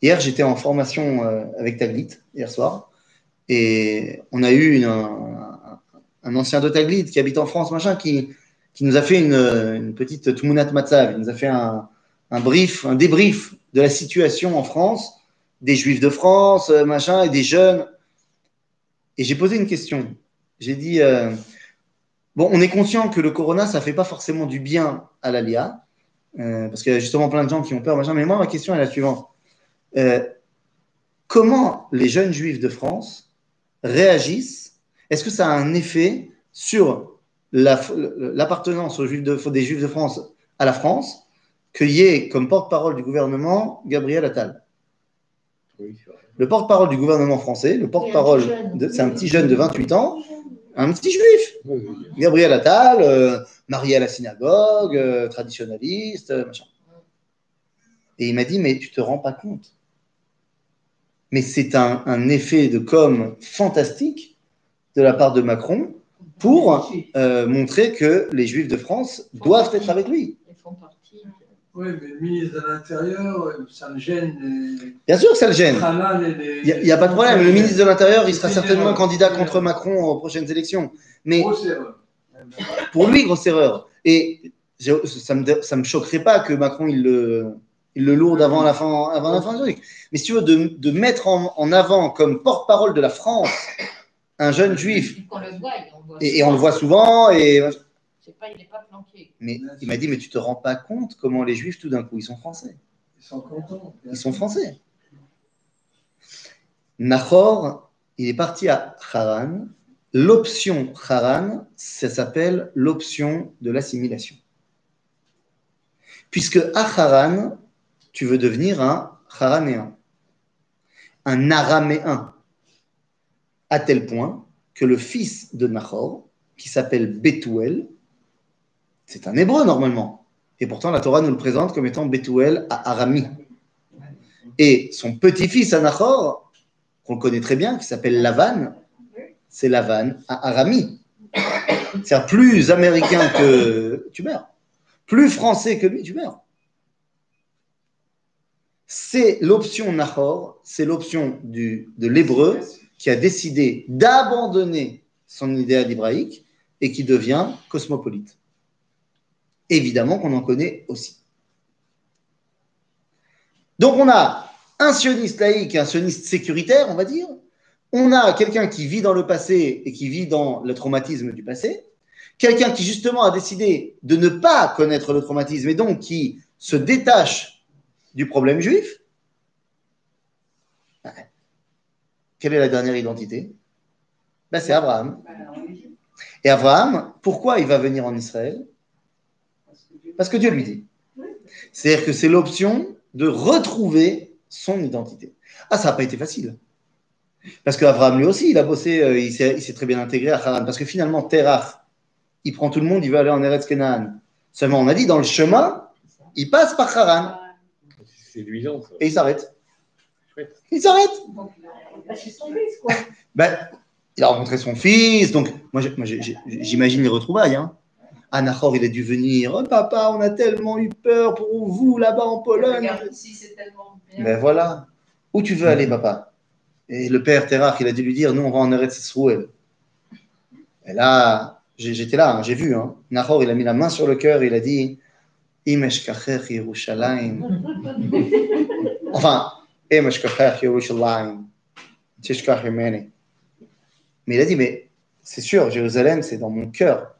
Hier, j'étais en formation euh, avec Taglit, hier soir, et on a eu un, ancien de Taglit qui habite en France, machin, qui, qui nous a fait une, une petite Tmunat Matzav. Il nous a fait un, un brief, un débrief de la situation en France, des Juifs de France, euh, machin, et des jeunes. Et j'ai posé une question. J'ai dit, euh, bon, on est conscient que le corona, ça fait pas forcément du bien à l'ALIA, euh, parce qu'il y a justement plein de gens qui ont peur, machin. Mais moi, ma question est la suivante. Euh, comment les jeunes juifs de France réagissent? Est-ce que ça a un effet sur la- l'appartenance des juifs de France à la France qu'il y ait comme porte-parole du gouvernement Gabriel Attal? Oui, c'est vrai. Le porte-parole du gouvernement français, le porte-parole, c'est un petit jeune de 28 ans, un petit juif. Gabriel Attal, euh, marié à la synagogue, euh, traditionnaliste, euh, machin. Et il m'a dit, mais tu te rends pas compte. Mais c'est un, un effet de com fantastique de la part de Macron pour euh, montrer que les juifs de France doivent être avec lui. Ils font partie. de- Oui, mais le ministre de l'Intérieur, ça me gêne. les- Bien sûr que ça le gêne. Il n'y a, pas de problème. Le ministre de l'Intérieur, il sera certainement candidat contre. Macron aux prochaines élections. Mais Grosse erreur. pour lui, grosse erreur. Et je- ça ne me, ça me choquerait pas que Macron, il le, il le lourde avant la fin, avant la fin du truc. Mais si tu veux, de, de mettre en, en avant comme porte-parole de la France un jeune juif, Qu'on le voit, on le voit et, et on le voit souvent, et, C'est pas, il n'est pas planqué. mais il m'a dit, mais tu te rends pas compte comment les juifs, tout d'un coup, ils sont français. Ils sont contents. Ils sont français. Nahor, il est parti à Haran. L'option Haran, ça s'appelle l'option de l'assimilation. Puisque à Haran, tu veux devenir un Haranéen, un Araméen, à tel point que le fils de Nahor, qui s'appelle Bethuel, c'est un hébreu normalement, et pourtant la Torah nous le présente comme étant Bethuel à Arami. Et son petit-fils Anachor, qu'on connaît très bien, qui s'appelle Lavan, c'est Lavan à Arami. C'est plus américain que tu meurs. Plus français que lui, tu meurs. C'est l'option Nahor, c'est l'option de l'hébreu qui a décidé d'abandonner son idéal hébraïque et qui devient cosmopolite. Évidemment qu'on en connaît aussi. Donc on a un sioniste laïque et un sioniste sécuritaire, on va dire. On a quelqu'un qui vit dans le passé et qui vit dans le traumatisme du passé. Quelqu'un qui justement a décidé de ne pas connaître le traumatisme et donc qui se détache du problème juif. Quelle est la dernière identité? Ben, C'est Abraham. Et Abraham, pourquoi il va venir en Israël? Parce que Dieu lui dit. C'est-à-dire que c'est l'option de retrouver son identité. Ah, ça n'a pas été facile. Parce qu'Abraham, lui aussi, il a bossé, euh, il s'est très bien intégré à Haran. Parce que finalement, Terach, il prend tout le monde, il veut aller en Eretz Canaan. Seulement, on a dit, dans le chemin, il passe par Haran C'est séduisant, ça. et il s'arrête. Il s'arrête. C'est son fils, quoi. Ben, il a rencontré son fils, donc moi, j'imagine les retrouvailles. hein. Nahor, il a dû venir. Oh, papa, on a tellement eu peur pour vous là-bas en Pologne. Regarde ici, c'est tellement bien. Mais voilà. Où tu veux aller, papa? Et le père Terach, il a dû lui dire Nous, on va en Eretz Israël. Et là, j'étais là, hein, j'ai vu. Hein. Nahor, il a mis la main sur le cœur, il a dit Im eshkacher Yerushalayim. Enfin, Im eshkacher Yerushalayim. Mais il a dit Mais c'est sûr, Jérusalem, c'est dans mon cœur.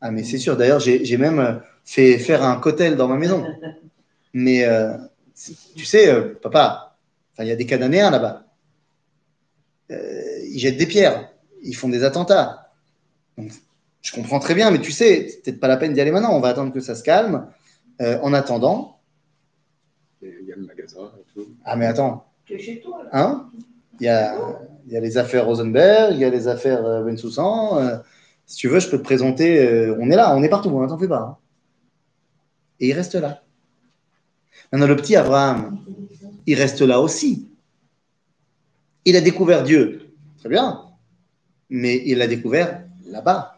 Ah, mais c'est sûr. D'ailleurs, j'ai même euh, fait faire un cotel dans ma maison. Mais euh, tu sais, euh, papa, enfin, il y a des Cananéens là-bas. Euh, ils jettent des pierres, ils font des attentats. Donc, je comprends très bien, mais tu sais, c'est peut-être pas la peine d'y aller maintenant. On va attendre que ça se calme. Euh, en attendant, Il y a le magasin et tout. ah mais attends, Tu es chez toi, là. hein? Il y a, il y a les affaires Rosenberg, il y a les affaires euh, Bensoussan. Si tu veux, je peux te présenter. euh, on est là, on est partout, hein, t'en fais pas. Et il reste là. Maintenant, le petit Abraham, il reste là aussi. Il a découvert Dieu, très bien, mais il l'a découvert là-bas.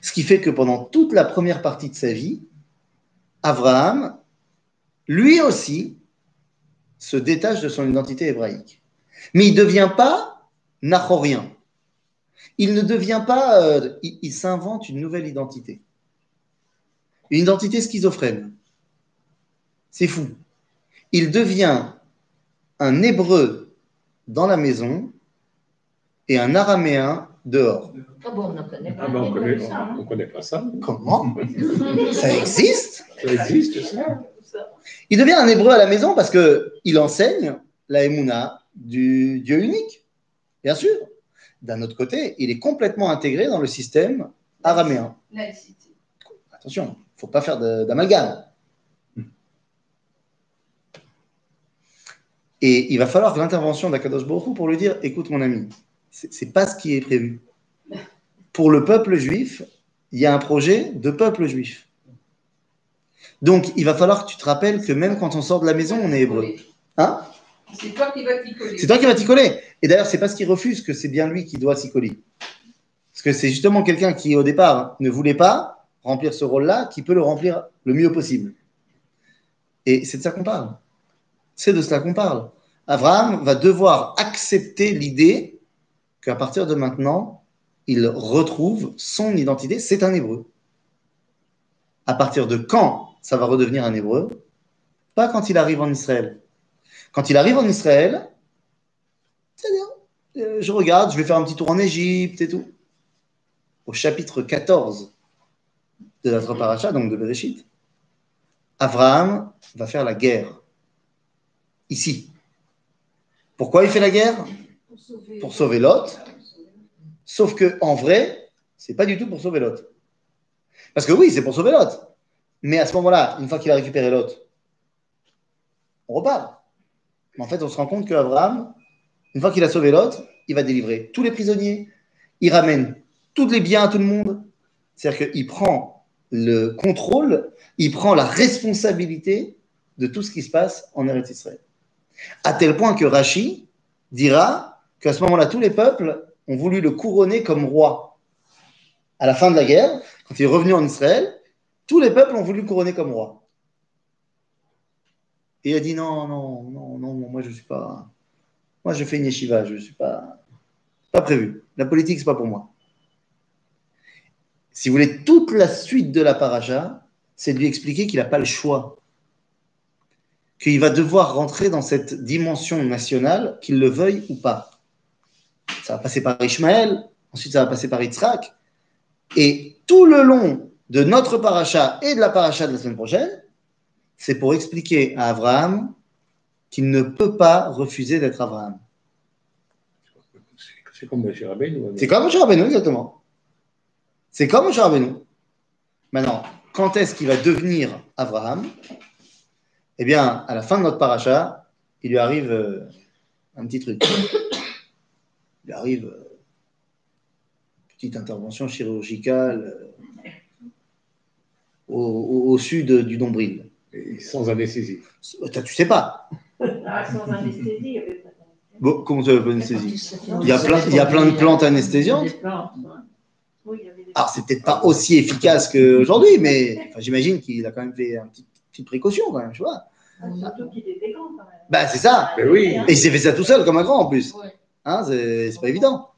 Ce qui fait que pendant toute la première partie de sa vie, Abraham, lui aussi, se détache de son identité hébraïque. Mais il ne devient pas nachorien. Il ne devient pas. euh, il il s'invente une nouvelle identité. Une identité schizophrène. C'est fou. Il devient un hébreu dans la maison et un araméen dehors. Ah bon, on connaît pas. Ah ben, on connaît, ça, hein. on connaît pas ça. Comment? Ça existe? Ça existe, ça. Il devient un hébreu à la maison parce qu'il enseigne la Emouna du Dieu unique, bien sûr. D'un autre côté, il est complètement intégré dans le système araméen. Laïcité. Attention, il ne faut pas faire d'amalgame. Et il va falloir l'intervention d'Akadosh Baruch pour lui dire écoute, mon ami, c'est c'est pas ce qui est prévu. Pour le peuple juif, il y a un projet de peuple juif. Donc, il va falloir que tu te rappelles que même quand on sort de la maison, on est hébreu. Hein? C'est toi qui vas t'y coller. C'est toi qui vas t'y coller. Et d'ailleurs, c'est parce qu'il refuse que c'est bien lui qui doit s'y coller. Parce que c'est justement quelqu'un qui, au départ, ne voulait pas remplir ce rôle-là, qui peut le remplir le mieux possible. Et c'est de ça qu'on parle. C'est de cela qu'on parle. Abraham va devoir accepter l'idée qu'à partir de maintenant, il retrouve son identité. C'est un hébreu. À partir de quand ça va redevenir un hébreu? Pas quand il arrive en Israël. Quand il arrive en Israël, c'est-à-dire, euh, je regarde, je vais faire un petit tour en Égypte et tout. Au chapitre 14 de notre paracha, donc de Bereshit, Abraham va faire la guerre. Ici. Pourquoi il fait la guerre? Pour sauver. Pour sauver Lot. Sauf que en vrai, c'est pas du tout pour sauver Lot. Parce que oui, c'est pour sauver Lot. Mais à ce moment-là, une fois qu'il a récupéré Lot, on repart. Mais en fait, on se rend compte qu'Abraham, une fois qu'il a sauvé Lot, il va délivrer tous les prisonniers, il ramène tous les biens à tout le monde. C'est-à-dire qu'il prend le contrôle, il prend la responsabilité de tout ce qui se passe en Eretz Israël. À tel point que Rashi dira qu'à ce moment-là, tous les peuples ont voulu le couronner comme roi. À la fin de la guerre, quand il est revenu en Israël, tous les peuples ont voulu le couronner comme roi. Et il a dit non, non, non, non, moi je suis pas. Moi je fais une yeshiva, je ne suis pas. Pas prévu. La politique, c'est pas pour moi. Si vous voulez, toute la suite de la paracha, c'est de lui expliquer qu'il n'a pas le choix. Qu'il va devoir rentrer dans cette dimension nationale, qu'il le veuille ou pas. Ça va passer par Ishmaël, ensuite ça va passer par Yitzhak. Et tout le long de notre paracha et de la paracha de la semaine prochaine, c'est pour expliquer à Abraham qu'il ne peut pas refuser d'être Abraham. C'est comme M. Rabbeinu. C'est comme Moshe Rabbeinu, exactement. C'est comme Moshe Rabbeinu. Maintenant, quand est-ce qu'il va devenir Abraham? Eh bien, à la fin de notre paracha, il lui arrive euh, un petit truc. Il lui arrive euh, une petite intervention chirurgicale euh, au, au- au sud du nombril. Et Sans anesthésie. Ça, tu sais pas. Ah, sans anesthésie, il n'y avait pas d'anesthésie. Bon, comment ça veut pas anesthésie Il y a plein, il y a plein de plantes anesthésiantes. Des plantes, y des Alors, c'est peut-être pas aussi efficace qu'aujourd'hui, mais enfin, j'imagine qu'il a quand même fait une petite, petite précaution, quand même, tu vois. Surtout qu'il était grand quand même. Bah, c'est ça. Mais oui. Et il s'est fait ça tout seul, comme un grand, en plus. Ouais. Hein, c'est c'est pas évident.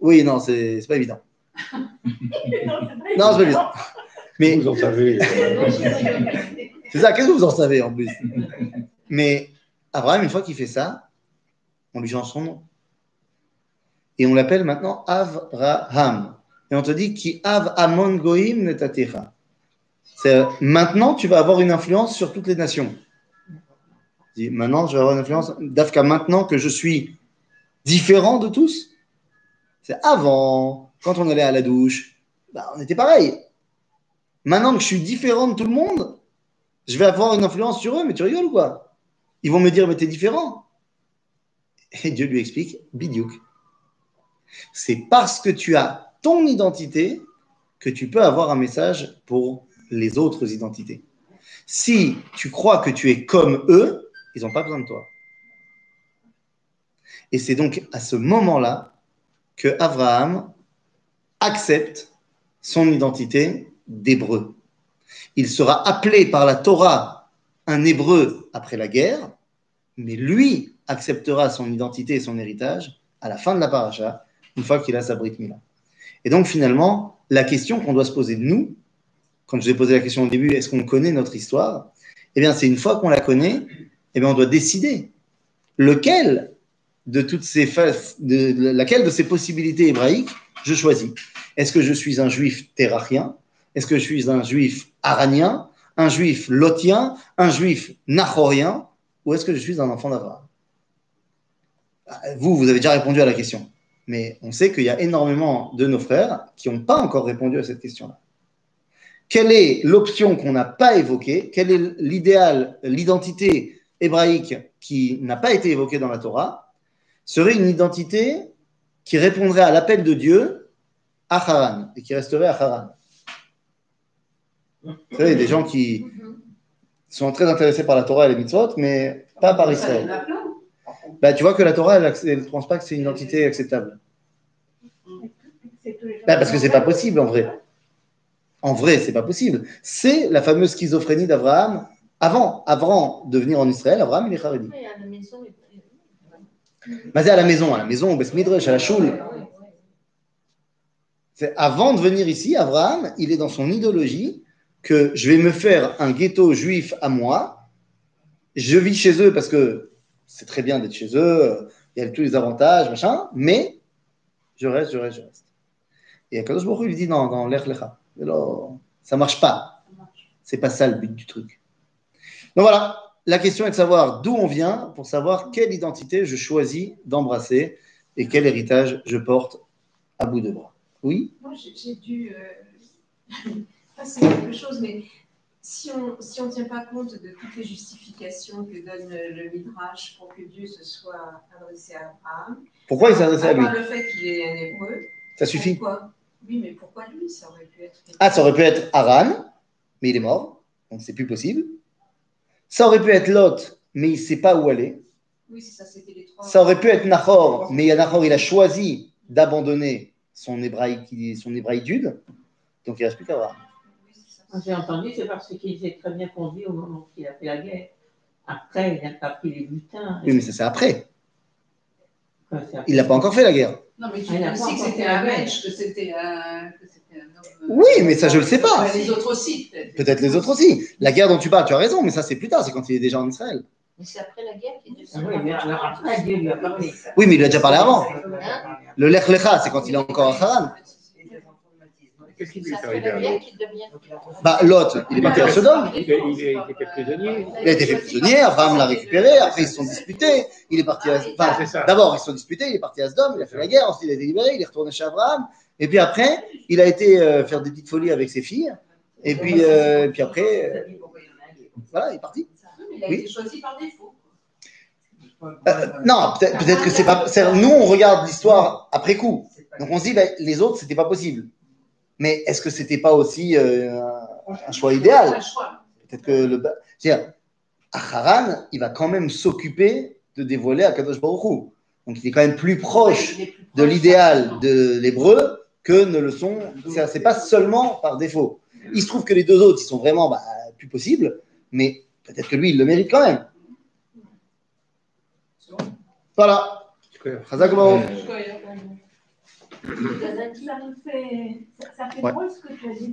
Oui, non, c'est c'est pas évident. Non, c'est pas évident. Mais Vous en savez. c'est ça, qu'est-ce que vous en savez, en plus? Mais Abraham, une fois qu'il fait ça, on lui change son nom. Et on l'appelle maintenant Avraham. Et on te dit qui Av Amon Goim Netatecha. Maintenant tu vas avoir une influence sur toutes les nations. Dit, Maintenant, je vais avoir une influence. Dafka, maintenant que je suis différent de tous. C'est avant, quand on allait à la douche, bah, on était pareil. Maintenant que je suis différent de tout le monde, je vais avoir une influence sur eux, mais tu rigoles ou quoi? Ils vont me dire, mais t'es différent. Et Dieu lui explique, bidiouk. C'est parce que tu as ton identité que tu peux avoir un message pour les autres identités. Si tu crois que tu es comme eux, ils n'ont pas besoin de toi. Et c'est donc à ce moment-là que Abraham accepte son identité d'hébreu. Il sera appelé par la Torah un hébreu après la guerre, mais lui acceptera son identité et son héritage à la fin de la paracha, une fois qu'il a sa Brit Mila. Et donc finalement, la question qu'on doit se poser de nous, quand je vous ai posé la question au début, est-ce qu'on connaît notre histoire? Eh bien, c'est une fois qu'on la connaît, eh bien, on doit décider lequel de toutes ces faces, de, laquelle de ces possibilités hébraïques je choisis. Est-ce que je suis un juif terrachien Est-ce que je suis un juif aranien Un juif lotien Un juif nachorien Ou est-ce que je suis un enfant d'Abraham? Vous, vous avez déjà répondu à la question. Mais on sait qu'il y a énormément de nos frères qui n'ont pas encore répondu à cette question-là. Quelle est l'option qu'on n'a pas évoquée? Quel est l'idéal, l'identité hébraïque qui n'a pas été évoquée dans la Torah? Serait une identité qui répondrait à l'appel de Dieu à Haran et qui resterait à Haran. Vous savez, il y a des gens qui sont très intéressés par la Torah et les mitzvot, mais pas par Israël. Bah, tu vois que la Torah, elle ne pense pas que c'est une identité acceptable. Bah, parce que c'est pas possible en vrai. En vrai, c'est pas possible. C'est la fameuse schizophrénie d'Abraham. Avant, avant de venir en Israël, Abraham, il est Haredi. Mais c'est à la maison, à la maison, au Beth Midrash, à la choule. C'est avant de venir ici, Abraham, il est dans son idéologie que je vais me faire un ghetto juif à moi. Je vis chez eux parce que c'est très bien d'être chez eux, il y a tous les avantages, machin, mais je reste, je reste, je reste. Et Akadosh Baruch Hu, il dit non, dans l'Ech Lecha. Ça marche pas. C'est pas ça le but du truc. Donc voilà, la question est de savoir d'où on vient pour savoir quelle identité je choisis d'embrasser et quel héritage je porte à bout de bras. Oui? Moi, j'ai dû euh, passer quelque chose, mais si on si on tient pas compte de toutes les justifications que donne le Midrash pour que Dieu se soit adressé à Abraham, Pourquoi il s'est adressé à lui le fait qu'il est un hébreu, Ça suffit. pourquoi? Oui, mais pourquoi lui? Ça aurait pu être. Ah, ça aurait pu être Aran, mais il est mort, donc c'est plus possible. Ça aurait pu être Lot, mais il ne sait pas où aller. Oui, c'est ça, c'était les trois. Ça aurait pu être Nahor, mais Nahor, il a choisi d'abandonner son hébraïque, son hébraïdude, donc il ne reste plus qu'Abraham. J'ai entendu, c'est parce qu'il s'est très bien conduit au moment qu'il a fait la guerre. Après, il n'a pas pris les butins. Oui, mais ça c'est après. Quoi, c'est après. Il n'a pas encore fait la guerre. Non, mais tu Ah, que c'était un match, que c'était un, que c'était un homme. euh, Oui, mais ça, je le sais pas. Les autres aussi, peut-être. Peut-être les autres aussi. La guerre dont tu parles, tu as raison, mais ça c'est plus tard, c'est quand il est déjà en Israël. Mais c'est après la guerre qu'il est Ah oui, mais alors après, Dieu lui a parlé. Oui, mais il a déjà parlé avant. Hein Le Lech Lecha, c'est quand il est encore à Haran. Qu'est-ce qui lui est arrivé. Bah, Lot, il est parti à Sodome. il, a- il a été fait prisonnier. Il a été fait prisonnier, Abraham l'a récupéré, après ils se sont disputés, il est parti à... Enfin, c'est ça. d'abord ils se sont disputés, il est parti à Sodome, il a fait la guerre, ensuite il a été libéré, il est retourné chez Abraham, et puis après, il a été euh, faire des petites folies avec ses filles, et puis, euh, et puis après, euh, voilà, il est parti. Il a Oui. été choisi par défaut. Euh, non, peut-être peut-être que c'est pas... Nous, on regarde l'histoire après coup, donc on se dit, bah, les autres, c'était pas possible. Mais est-ce que c'était pas aussi euh, un, choix idéal? Peut-être que le. C'est-à-dire, il va quand même s'occuper de dévoiler Akadosh Baruch Hu. Donc il est quand même plus proche, de l'idéal de l'hébreu que ne le sont. C'est pas seulement par défaut. Il se trouve que les deux autres, ils sont vraiment bah, plus possibles, mais peut-être que lui, il le mérite quand même. Voilà. Ça fait, ça fait drôle ce que tu as dit